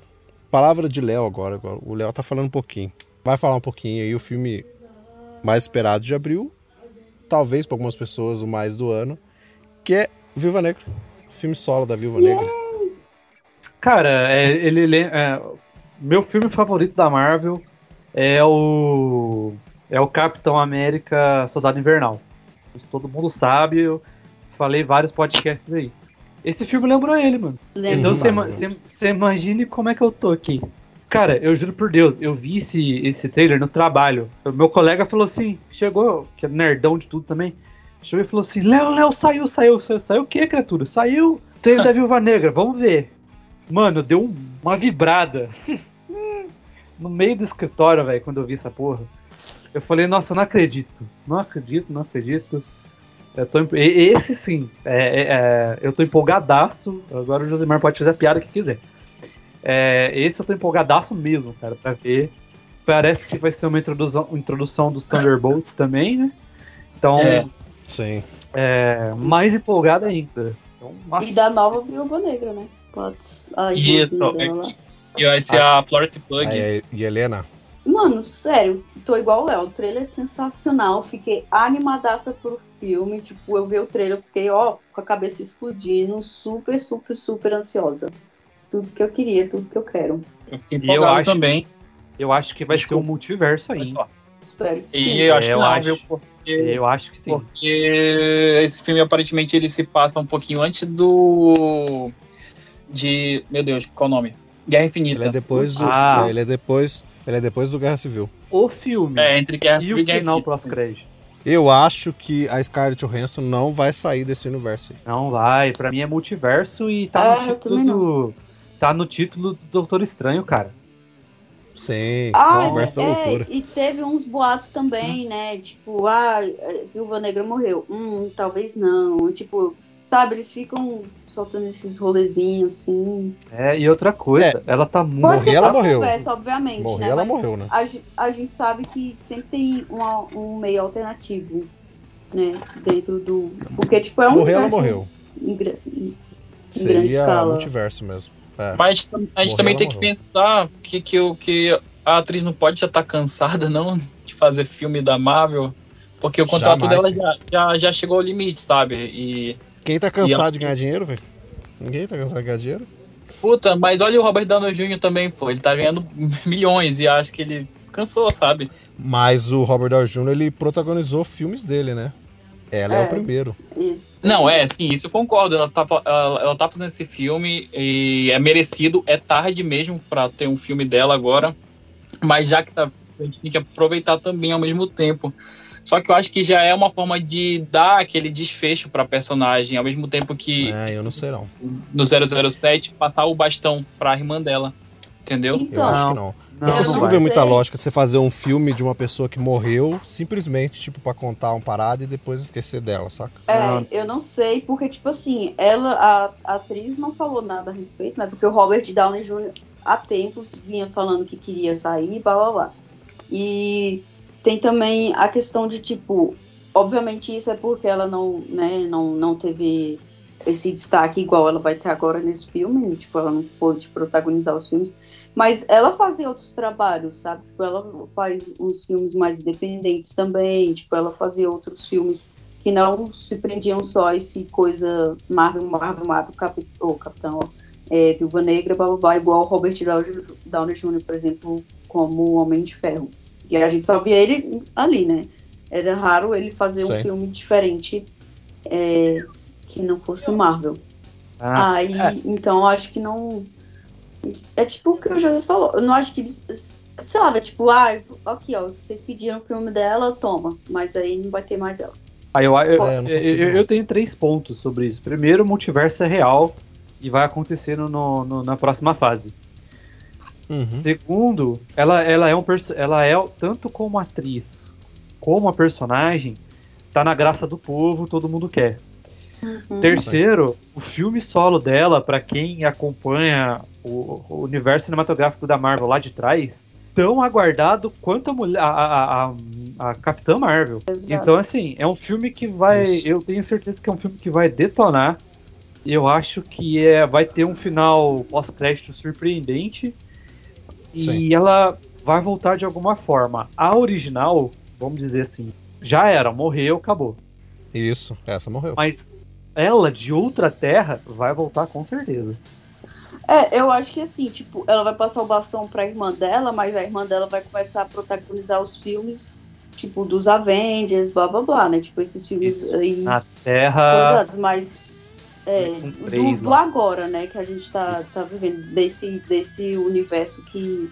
Palavra de Léo agora, agora. O Léo tá falando um pouquinho. Vai falar um pouquinho aí o filme mais esperado de abril. Talvez para algumas pessoas o mais do ano. Que é Viúva Negra. Filme solo da Viúva Negra. Cara, é, ele é, meu filme favorito da Marvel é o é o Capitão América Soldado Invernal. Isso todo mundo sabe, eu falei vários podcasts aí. Esse filme lembrou ele, mano. lembra? Então você imagine como é que eu tô aqui. Cara, eu juro por Deus, eu vi esse, esse trailer no trabalho. O meu colega falou assim, chegou, que é nerdão de tudo também, chegou e falou assim, Léo, Léo, saiu, saiu, saiu, saiu o que, criatura? Saiu o trailer da *laughs* Viúva Negra, vamos ver. Mano, deu um- uma vibrada *laughs* no meio do escritório, velho, quando eu vi essa porra. Eu falei, nossa, não acredito, não acredito, não acredito. Eu tô, esse sim, é, é, é, eu tô empolgadaço. Agora o Josimar pode fazer a piada que quiser. É, esse eu tô empolgadaço mesmo, cara, pra ver. Parece que vai ser uma introdução, introdução dos Thunderbolts também, né? Então, É. Sim. é, mais empolgado ainda. Então. E da nova Viúva Negra, né? Pode. A Isso. E vai ser a Florence Pug. E Helena? Mano, sério, tô igual o Léo. O trailer é sensacional. Fiquei animadaça pro filme. Tipo, eu vi o trailer, eu fiquei, ó, com a cabeça explodindo, super, super, super ansiosa. Tudo que eu queria, tudo que eu quero. Eu fiquei E eu acho- também. Eu acho que vai Desculpa. ser um multiverso aí. Espero que sim. E eu acho eu que não, acho. viu? Porque, Eu acho que sim. porque esse filme aparentemente ele se passa um pouquinho antes do. De. Meu Deus, qual o nome? Guerra Infinita. Ele é depois do. Ah. ele é depois. Ele é depois do Guerra Civil. O filme É, entre Guerra e Civil o e Guerra final pós-crédito. Eu acho que a Scarlett Johansson não vai sair desse universo aí. Não vai, pra mim é multiverso e tá Ah, no título do. Tá no título do Doutor Estranho, cara. Sim, Ah, multiverso da é, loucura. e teve uns boatos também, né? Tipo, ah, a Viúva Negra morreu. Hum, talvez não. Tipo, sabe, eles ficam soltando esses rolezinhos assim. É, e outra coisa, ela tá muito. Morrer, ela morreu. Conversa, obviamente, Morrer, né? ela Mas morreu, né? A, a gente sabe que sempre tem uma- um meio alternativo, né? Dentro do. Porque, tipo, é um. Morrer, ela universo morreu. em em- grande Seria escala. multiverso mesmo. É. Mas a gente, Morreu, também tem que morreu. pensar que, que, o- que a atriz não pode já estar cansada, não, de fazer filme da Marvel. Porque o contrato Jamais, dela já, já, já chegou ao limite, sabe? E. Quem tá cansado ela- de ganhar dinheiro, velho? Ninguém tá cansado de ganhar dinheiro? Puta, mas olha o Robert Downey Jr. também, pô. Ele tá ganhando *laughs* milhões e acho que ele cansou, sabe? Mas o Robert Downey Jr. ele protagonizou filmes dele, né? Ela é, É. o primeiro. Isso. Não, é, sim, isso eu concordo. Ela tá, ela, ela tá fazendo esse filme e é merecido, é tarde mesmo pra ter um filme dela agora. Mas já que tá, a gente tem que aproveitar também ao mesmo tempo. Só que eu acho que já é uma forma de dar aquele desfecho pra personagem, ao mesmo tempo que É, eu não sei não. no 007 passar o bastão pra irmã dela. Entendeu? Eu Então, acho que Não. não. Não, Eu Eu não consigo ver muita lógica você fazer um filme de uma pessoa que morreu simplesmente, tipo, pra contar uma parada e depois esquecer dela, saca? É, Não. eu não sei, porque, tipo assim, ela, a, a atriz não falou nada a respeito, né? Porque o Robert Downey Jr. há tempos vinha falando que queria sair, blá blá blá. E tem também a questão de, tipo, obviamente isso é porque ela não, né, não, não teve esse destaque igual ela vai ter agora nesse filme, tipo, ela não pôde protagonizar os filmes, mas ela fazia outros trabalhos, sabe? Tipo, ela faz uns filmes mais independentes também, tipo, ela fazia outros filmes que não se prendiam só a esse coisa Marvel, Marvel, Marvel, Cap, ou Capitão, é, Viúva Negra, blá, blá, blá, igual Robert Downey Jr., por exemplo, como Homem de Ferro. E a gente só via ele ali, né? Era raro ele fazer um Sim. filme diferente é, que não fosse Marvel. Ah, Aí, é. então, eu acho que não. É tipo o que o José falou. Eu não acho que eles. Sei lá, é tipo, ah, aqui, ó, vocês pediram o filme dela, toma. Mas aí não vai ter mais ela. Aí eu, eu, É, eu eu- eu- tenho três pontos sobre isso. Primeiro, o multiverso é real e vai acontecer no, no- no- na próxima fase. Uhum. Segundo, ela, ela é um ela é tanto como atriz como a personagem tá na graça do povo, todo mundo quer. Uhum. Terceiro, o filme solo dela, pra quem acompanha o, o universo cinematográfico da Marvel lá de trás, tão aguardado quanto a, mulher, a, a, a- a Capitã Marvel. Exato. Então, assim, é um filme que vai. Isso. Eu tenho certeza que é um filme que vai detonar. Eu acho que é, vai ter um final pós-crédito surpreendente. Sim. E ela vai voltar de alguma forma. A original, vamos dizer assim, já era, morreu, acabou. Isso, essa morreu. Mas ela, de outra terra, vai voltar com certeza. É, eu acho que assim, tipo, ela vai passar o bastão pra irmã dela, mas a irmã dela vai começar a protagonizar os filmes, tipo, dos Avengers, blá blá blá, né? Tipo, esses filmes Isso. aí. Na Terra. mas é, do, três do lá. agora, né, que a gente tá, tá vivendo, desse, desse universo que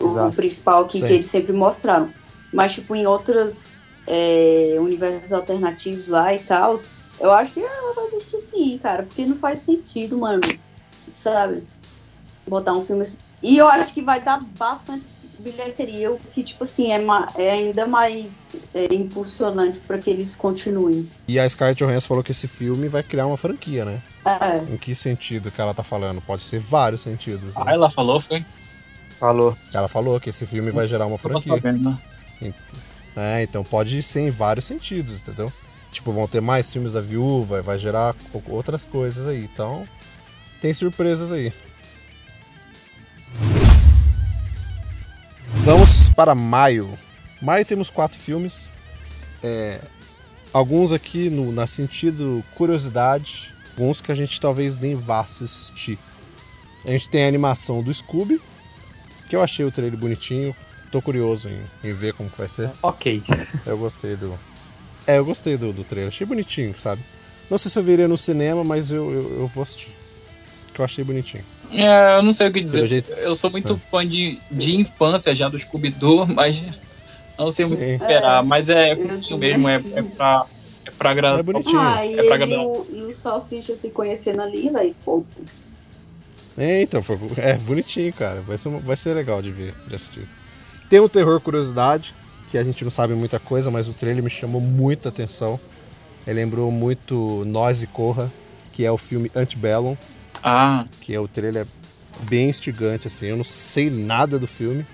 o, Exato. o principal que, que eles sempre mostraram. Mas, tipo, em outros é, universos alternativos lá e tal, eu acho que ela vai existir sim, cara, porque não faz sentido, mano, sabe? Botar um filme assim. E eu acho que vai dar bastante, bilheteria, o que, tipo assim, é, ma- é ainda mais é, impulsionante para que eles continuem. E a Scarlett Johansson falou que esse filme vai criar uma franquia, né? É, Em que sentido que ela tá falando? Pode ser vários sentidos. né? Ah, ela falou, foi? Falou. Ela falou que esse filme vai gerar uma franquia. sabendo, né? É, então pode ser em vários sentidos, entendeu? Tipo, vão ter mais filmes da viúva, vai gerar outras coisas aí. Então, tem surpresas aí. Vamos para maio. Maio temos quatro filmes. É, alguns aqui no na sentido curiosidade, alguns que a gente talvez nem vá assistir. A gente tem a animação do Scooby, que eu achei o trailer bonitinho. Tô curioso em, em ver como vai ser. Ok. *laughs* Eu gostei do. É, eu gostei do, do trailer. Achei bonitinho, sabe? Não sei se eu veria no cinema, mas eu, eu, eu vou assistir. Que eu achei bonitinho. É, eu não sei o que dizer. jeito- Eu sou muito fã de, de infância já do Scooby-Doo, *laughs* mas não sei muito o que esperar. Mas é fofinho mesmo, é, é pra, é pra agradar. É bonitinho. ah, e, É pra e agradar. o, e o Salsicha se conhecendo ali, velho, pô. É, então, foi, é bonitinho, cara. Vai ser, vai ser legal de ver, de assistir. Tem um terror curiosidade, que a gente não sabe muita coisa, mas o trailer me chamou muita atenção. Ele lembrou muito Nós e Corra, que é o filme Antebellum, Ah, que é o trailer bem instigante, assim. Eu não sei nada do filme,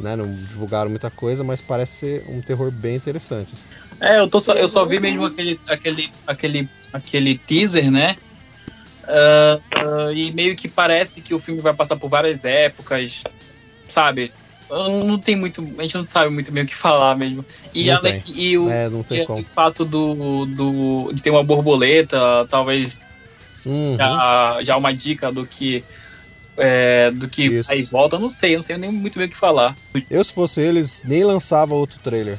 né? Não divulgaram muita coisa, mas parece ser um terror bem interessante. assim. é, eu, tô só, eu só vi mesmo aquele, aquele, aquele, aquele teaser, né? Ah, ah, e meio que parece que o filme vai passar por várias épocas, sabe? Não tem muito. A gente não sabe muito bem o que falar mesmo. E, Não além, e o, É, não e tem o como. fato do, do, de ter uma borboleta, talvez Uhum. já, já uma dica do que. é, do que Isso. aí volta, eu não sei, eu não sei nem muito bem o que falar. Eu, se fosse eles, nem lançava outro trailer.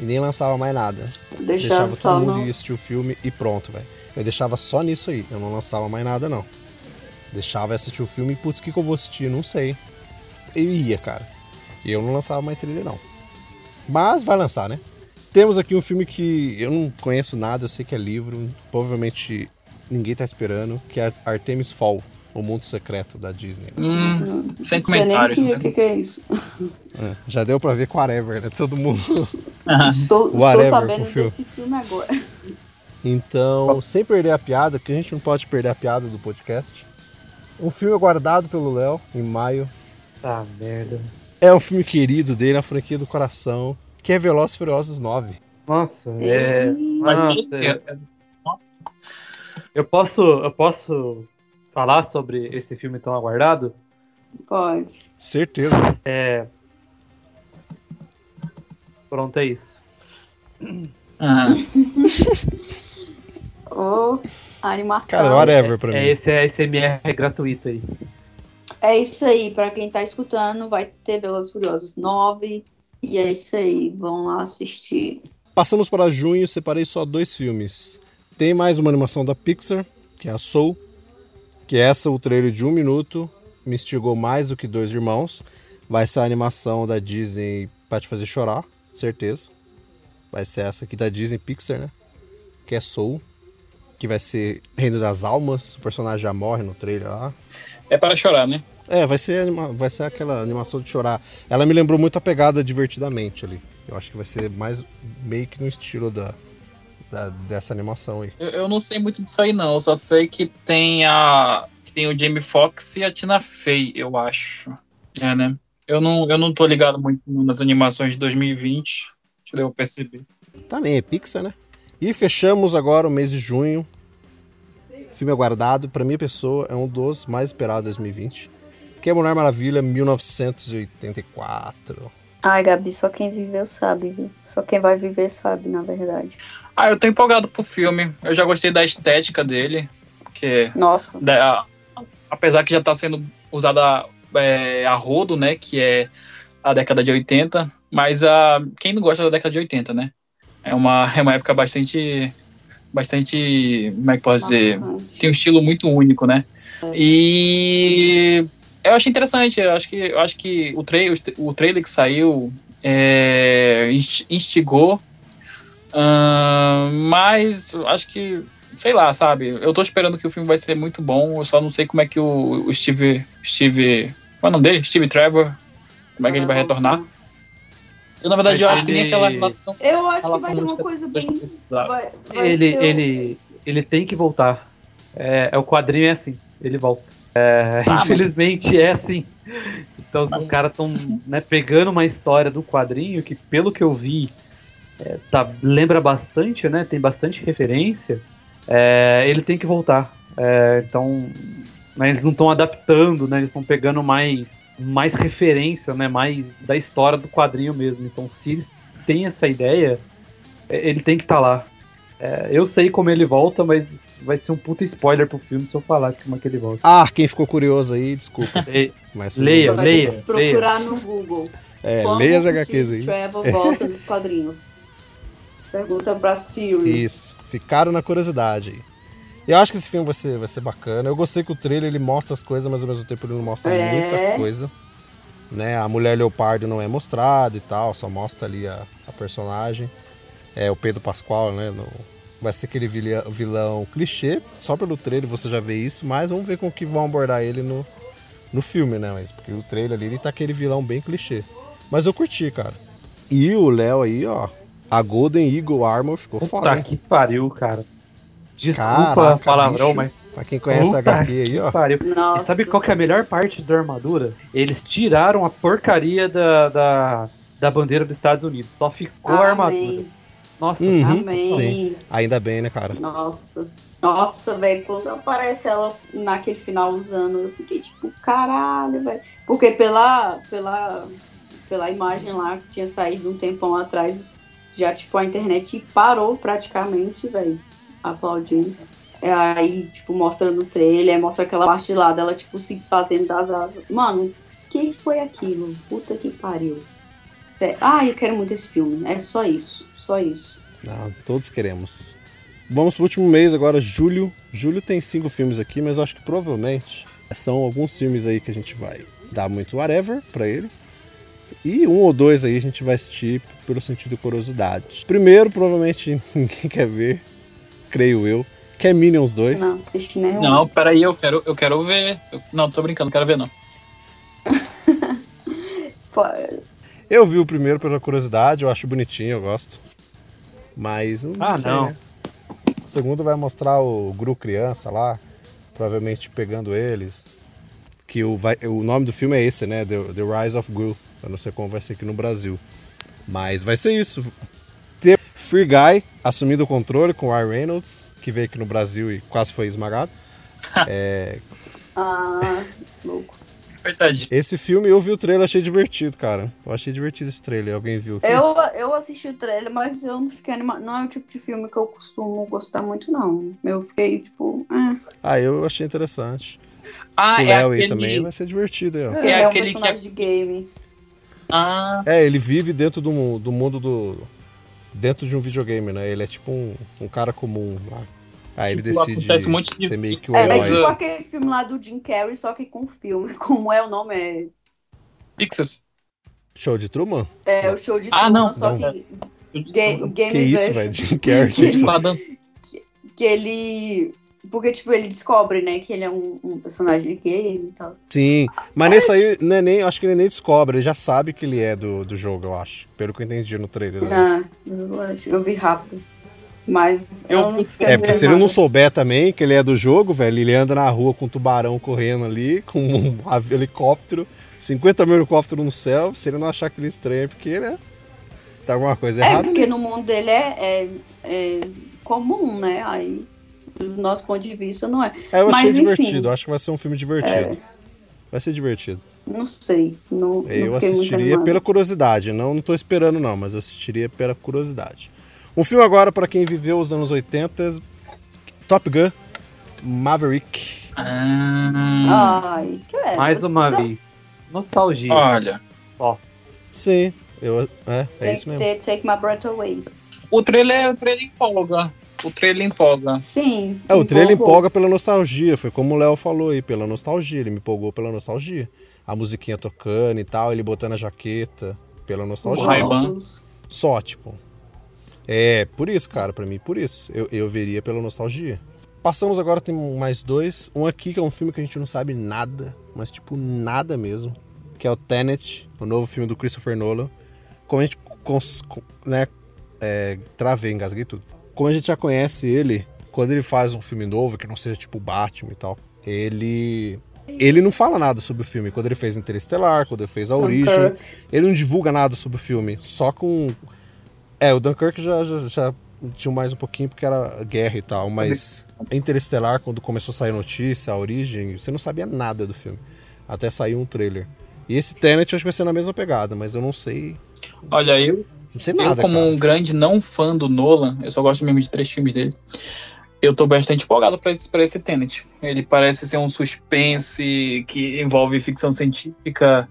E nem lançava mais nada. Deixava só todo mundo no. ir assistir o filme e pronto, velho. Eu deixava só nisso aí. Eu não lançava mais nada, não. Deixava assistir o filme e, putz, o que, que eu vou assistir? Não sei. Eu ia, cara. E eu não lançava mais trailer, não. Mas vai lançar, né? Temos aqui um filme que eu não conheço nada, eu sei que é livro. Provavelmente ninguém tá esperando, que é Artemis Fall, o mundo secreto da Disney. né? Hum, sem nem comentários. o que, que, é isso. É, já deu pra ver com Whatever, né? Todo mundo. *laughs* Estou, estou Whatever sabendo filme. desse filme agora. Então, sem perder a piada, que a gente não pode perder a piada do podcast. Um filme aguardado pelo Léo em maio. Tá, merda. É um filme querido dele, a franquia do coração, que é Velozes e Furiosos 9. Nossa, é. Mas Nossa, é- nossa. Eu posso, eu posso falar sobre esse filme tão aguardado? Pode. Certeza. É. Pronto, é isso. Ah, *laughs* Ô, animação. Cara, whatever pra É mim. esse é SMR gratuito aí. É isso aí, pra quem tá escutando, vai ter Velozes e Furiosos 9. E é isso aí, vão lá assistir. Passamos para junho, separei só dois filmes. Tem mais uma animação da Pixar, que é a Soul, que essa, o trailer de um minuto, me instigou mais do que Dois Irmãos. Vai ser a animação da Disney pra te fazer chorar, certeza. Vai ser essa aqui da Disney Pixar, né? Que é Soul, que vai ser Reino das Almas, o personagem já morre no trailer lá. é para chorar, né? É, vai ser, anima- vai ser aquela animação de chorar. Ela me lembrou muito a pegada divertidamente ali. Eu acho que vai ser mais meio que no estilo da, da- dessa animação aí. Eu, eu não sei muito disso aí, não. Eu só sei que tem a. que tem o Jamie Foxx e a Tina Fey, eu acho. É, né? Eu não, eu não tô ligado muito nas animações de 2020. Deixa eu perceber. Também é Pixar, né? E fechamos agora o mês de junho. Filme aguardado, pra minha pessoa, é um dos mais esperados de 2020. Que é Mulher Maravilha 1984. Ai, Gabi, só quem viveu sabe, viu? Só quem vai viver sabe, na verdade. Ah, eu tô empolgado pro filme. Eu já gostei da estética dele. Que Nossa. da- apesar que já tá sendo usada é, a rodo, né? Que é a década de 80. Mas a, quem não gosta da década de 80, né? É uma, é uma época bastante. Bastante. Como é que posso dizer? tem um estilo muito único, né? E eu achei interessante, eu acho que, eu acho que o, tra o trailer que saiu é, inst- instigou, ahn, mas eu acho que, sei lá, sabe? Eu tô esperando que o filme vai ser muito bom, eu só não sei como é que o, o Steve. Steve. Qual é o nome dele? Steve Trevor Como é que ele vai retornar? Eu, na verdade, eu acho que nem ele- aquela relação. Eu acho que Relação vai ser uma coisa bem. Vai, vai Ele, ser um- ele, ele tem que voltar. É, é o quadrinho é assim, ele volta. É, Ah, mas- infelizmente é assim. Então os Mas- caras estão né, pegando uma história do quadrinho que, pelo que eu vi, é, tá, lembra bastante, né? Tem bastante referência. É, ele tem que voltar. É, então, mas eles não estão adaptando, né? Eles estão pegando mais, mais referência, né? Mais da história do quadrinho mesmo. Então, se eles têm essa ideia, é, ele tem que estar lá. É, eu sei como ele volta, mas vai ser um puta spoiler pro filme se eu falar como é que ele volta. Ah, quem ficou curioso aí, desculpa. *laughs* Mas Leia, leia. escutar. Procurar no Google. É, Como leia as que HQs aí. Trevor volta dos quadrinhos. *laughs* Pergunta pra Siri. Isso, ficaram na curiosidade aí. Eu acho que esse filme vai ser, vai ser bacana. Eu gostei que o trailer ele mostra as coisas, mas ao mesmo tempo ele não mostra É. muita coisa. Né? A mulher leopardo não é mostrada e tal, só mostra ali a, a personagem. É o Pedro Pascoal, né? no- vai ser aquele vilha- vilão clichê. Só pelo trailer você já vê isso, mas vamos ver com que vão abordar ele no, no filme, né? Mas porque o trailer ali ele tá aquele vilão bem clichê. Mas eu curti, cara. E o Léo aí, ó. A Golden Eagle Armor ficou foda, Puta hein? que pariu, cara. Desculpa Caraca, o palavrão, bicho. mas. Pra quem conhece a Puta HQ aí, que ó. pariu. Nossa. E sabe qual que é a melhor parte da armadura? Eles tiraram a porcaria da, da, da bandeira dos Estados Unidos. Só ficou a armadura. Amém. Nossa, Uhum, Amém. sim. Ainda bem, né, cara? Nossa. Nossa, velho, quando aparece ela naquele final usando, eu fiquei tipo, caralho, velho. Porque pela, pela, pela imagem lá que tinha saído um tempão atrás, já, tipo, a internet parou praticamente, velho, aplaudindo. É, aí, tipo, mostra no trailer, mostra aquela parte lá dela, tipo, se desfazendo das asas. Mano, o que foi aquilo? Puta que pariu. Ah, eu quero muito esse filme. É só isso. Só isso. Não, todos queremos. Vamos pro último mês agora, julho. Julho tem cinco filmes aqui, mas eu acho que provavelmente são alguns filmes aí que a gente vai dar muito whatever pra eles. E um ou dois aí a gente vai assistir pelo sentido de curiosidade. Primeiro, provavelmente *laughs* ninguém quer ver, creio eu, que é Minions 2. Não, assisti nenhum. Não, peraí, eu quero, eu quero ver. Eu- não, tô brincando, não quero ver não. *laughs* Eu vi o primeiro pela curiosidade, eu acho bonitinho, eu gosto. Mas não Ah, sei, não. né? O segundo vai mostrar o Gru criança lá, provavelmente pegando eles. Que o, vai, o nome do filme é esse, né? The, The Rise of Gru. Eu não sei como vai ser aqui no Brasil. Mas vai ser isso. Ter Free Guy assumindo o controle com o Ryan Reynolds, que veio aqui no Brasil e quase foi esmagado. *laughs* É, Ah, louco. Verdade. esse filme eu vi o trailer, achei divertido, cara. Eu achei divertido esse trailer. Alguém viu? aqui? Eu, eu assisti o trailer, mas eu não fiquei animada. Não é o tipo de filme que eu costumo gostar muito, não. Eu fiquei, tipo, ah, Ah, eu achei interessante. Ah, o é Léo aí aquele... também vai ser divertido aí, ó. ele é, um aquele que personagem de game. Ah, É, ele vive dentro do, do mundo do. dentro de um videogame, né? Ele é tipo um, um cara comum lá. Aí ele Tipo, decide acontece um monte de- ser meio que o É, é herói. tipo Mas, uh, aquele filme lá do Jim Carrey, só que com filme. *laughs* Como é o nome? É, Pixels. Show de Truman? é o show de Ah, Truman, não, só não. que Ga- Game que isso, velho? Jim Carrey. Que- Esquadrão. Que ele. Porque, tipo, ele descobre, né, que ele é um, um personagem de game e tal. Sim, mas nesse aí, não é nem, acho que ele nem descobre, ele já sabe que ele é do, do jogo, eu acho. Pelo que eu entendi no trailer. Né? Ah, eu, acho- eu vi rápido. Mas eu, não É, porque se ele não souber também que ele é do jogo, velho, ele anda na rua com um tubarão correndo ali, com um *laughs* helicóptero, 50 mil helicópteros no céu, se ele não achar aquele estranho, é porque, né? Tá alguma coisa É, errada porque ali. no mundo dele é, é, é comum, né? Aí, do nosso ponto de vista, não é. É, eu achei mas, enfim. divertido, eu acho que vai ser um filme divertido. Vai ser divertido. Não sei. Não, não Eu muito assistiria pela curiosidade, não, não tô esperando não, mas eu assistiria pela curiosidade. Um filme agora para quem viveu os anos 80, Top Gun, Maverick. Ah, Ai, que é. mais uma Não, vez. Nostalgia. olha. Sim, eu, é, é isso mesmo. Take My Breath Away. O trailer, o trailer empolga. O trailer empolga. Sim. É, o trailer empolgou. empolga pela nostalgia, foi como o Léo falou aí, pela nostalgia, ele me empolgou pela nostalgia. A musiquinha tocando e tal, ele botando a jaqueta, pela nostalgia. Só, tipo. É, por isso, cara, pra mim, por isso. Eu, eu veria pela nostalgia. Passamos agora, tem mais dois. Um aqui que é um filme que a gente não sabe nada, mas tipo, nada mesmo. que é o Tenet, o novo filme do Christopher Nolan. Como a gente cons- con- né, é, travei, engasguei tudo. Como a gente já conhece ele, quando ele faz um filme novo, que não seja tipo Batman e tal, ele. Ele não fala nada sobre o filme. Quando ele fez Interestelar, quando ele fez A Origem, ele não divulga nada sobre o filme. Só com. É, o Dunkirk já, já, já tinha mais um pouquinho porque era guerra e tal, mas Interestelar, quando começou a sair notícia, a origem, você não sabia nada do filme. Até sair um trailer. E esse Tenet eu acho que vai ser na mesma pegada, mas eu não sei. Olha, eu, Não sei eu nada. como cara. um grande não fã do Nolan, eu só gosto mesmo de três filmes dele. Eu tô bastante empolgado pra esse, pra esse Tenet. Ele parece ser um suspense que envolve ficção científica.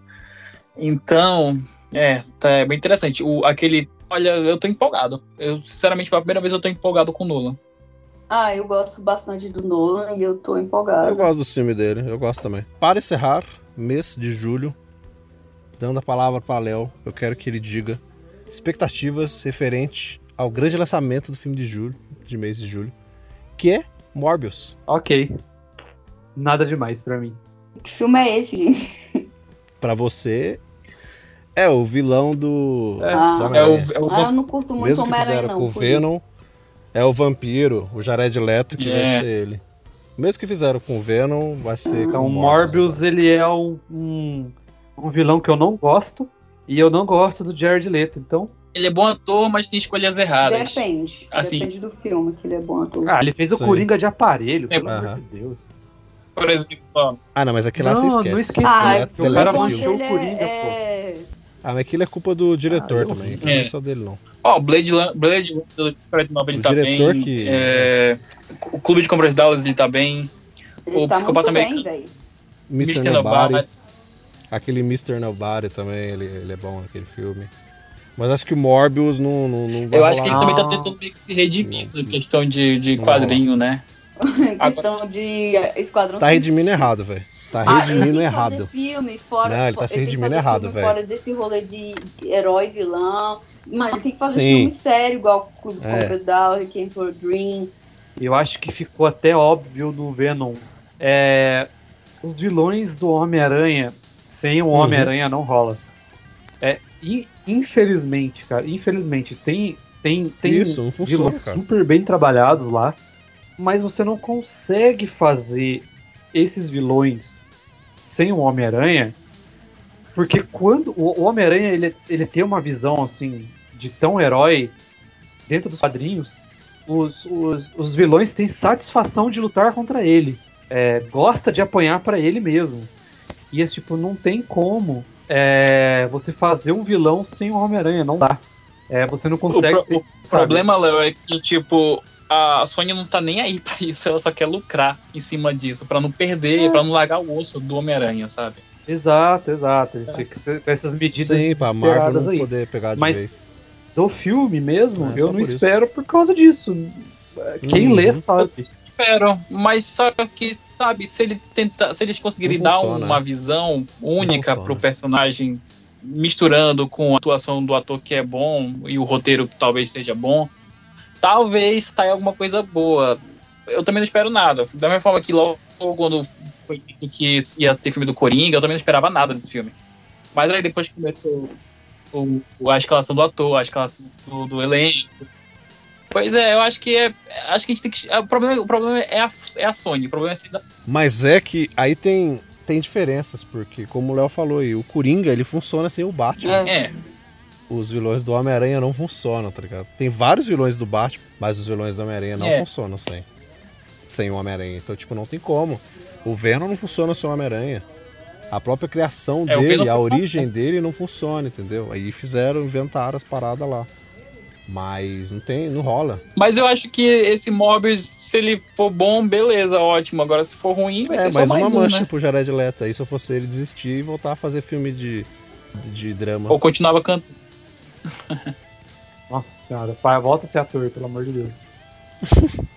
Então, é, tá é bem interessante. O, aquele. Olha, eu tô empolgado. Eu, sinceramente, pela primeira vez eu tô empolgado com o Nolan. Ah, eu gosto bastante do Nolan e eu tô empolgada. Eu gosto do filme dele, eu gosto também. Para encerrar, mês de julho, dando a palavra para Léo, eu quero que ele diga expectativas referente ao grande lançamento do filme de julho, de mês de julho, que é Morbius. Ok. Nada demais pra mim. Que filme é esse, gente? Pra você, é o vilão do, É. do Ah, É o, é o Ah, eu não curto muito Mesmo que fizeram não. com o Venom, é o vampiro, o Jared Leto, que vai É. ser ele. Mesmo que fizeram com o Venom, vai ser com Então, o Morbius, ele é um, um, um vilão que eu não gosto. E eu não gosto do Jared Leto. Então, ele é bom ator, mas tem escolhas erradas. Depende. Assim. Depende do filme, que ele é bom ator. ah, ele fez o Sim. Coringa de aparelho, pelo Aham. amor de Deus. Por exemplo, Ah, não, mas aquele lá Não, você não esquece. esquece. Ah, Deleta- o cara manchou o Coringa, é... Ah, mas aquilo é culpa do diretor Ah, eu também, não é É. só dele não. ó, Blade, Lan- Blade do Fred Nobel, ele O tá diretor bem. que- é, o Clube de Compras Dallas, ele tá bem. Ele O tá Psicopata bem, velho. Mr. Mr. Nobody, Nobody. aquele Mr. Nobody também, ele, ele é bom naquele filme. Mas acho que o Morbius não, não, não vai Eu acho que ele rolar. também tá Não. tentando meio que se redimir Não. na questão de, de Não. quadrinho, né? *laughs* questão de Esquadrão Tá redimindo errado, velho. Tá Ah, ele redimindo que errado. Filme fora, Não, ele tá se redimindo errado, velho. Fora desse rolê de herói vilão. Mas ele tem que fazer Sim. filme sério, igual o Clube É. Down, Requiem for a Dream. Eu acho que ficou até óbvio no Venom. É, os vilões do Homem-Aranha sem o Uhum. Homem-Aranha não rola. É, in- infelizmente, cara, infelizmente, tem, tem, tem Isso, funciona, vilões cara. super bem trabalhados lá, mas você não consegue fazer esses vilões sem o Homem-Aranha, porque quando o o Homem-Aranha ele, ele tem uma visão assim de tão herói dentro dos quadrinhos, os, os, os vilões têm satisfação de lutar contra ele, É, gosta de apanhar pra ele mesmo. E esse tipo não tem como é, você fazer um vilão sem o Homem-Aranha, não dá. É, você não O, consegue. pro- ter- o problema, Léo, é que, tipo, a Sony não tá nem aí pra *laughs* isso, ela só quer lucrar em cima disso, pra não perder, É. pra não largar o osso do Homem-Aranha, sabe? Exato, exato. Eles ficam com essas medidas Sim, pra Marvel não aí. poder pegar de Mas- vez. Do filme mesmo, É, eu não por isso. espero por causa disso. Quem Uhum. lê sabe. Espero, mas só que, sabe, se ele tentar, se eles conseguirem dar uma visão única pro personagem, misturando com a atuação do ator que é bom e o roteiro que talvez seja bom, talvez saia alguma coisa boa. Eu também não espero nada. Da mesma forma que logo quando foi dito que ia ter filme do Coringa, eu também não esperava nada desse filme. Mas aí depois que começou o, o- a escalação do ator, a escalação do, do elenco. Pois é, eu acho que é. Acho que a gente tem que. é, O problema, o problema é, a, é a Sony. O problema é da Mas é que aí tem, tem diferenças, porque como o Léo falou aí, o Coringa ele funciona sem o Batman. É, Os vilões do Homem-Aranha não funcionam, tá ligado? Tem vários vilões do Batman, mas os vilões do Homem-Aranha não É. funcionam sem. Sem o Homem-Aranha. Então, tipo, não tem como. O Venom não funciona sem o Homem-Aranha. A própria criação É, dele, a funciona. origem dele não funciona, entendeu? Aí fizeram, inventaram as paradas lá. Mas não tem, não rola. Mas eu acho que esse Morbius, se ele for bom, beleza, ótimo. Agora, se for ruim, vai É, ser só mais mais uma um, mancha né? pro Jared Leto. Aí se eu fosse ele desistir e voltar a fazer filme de, de drama. Ou continuava cantando. Nossa senhora, volta a ser ator, pelo amor de Deus. *laughs*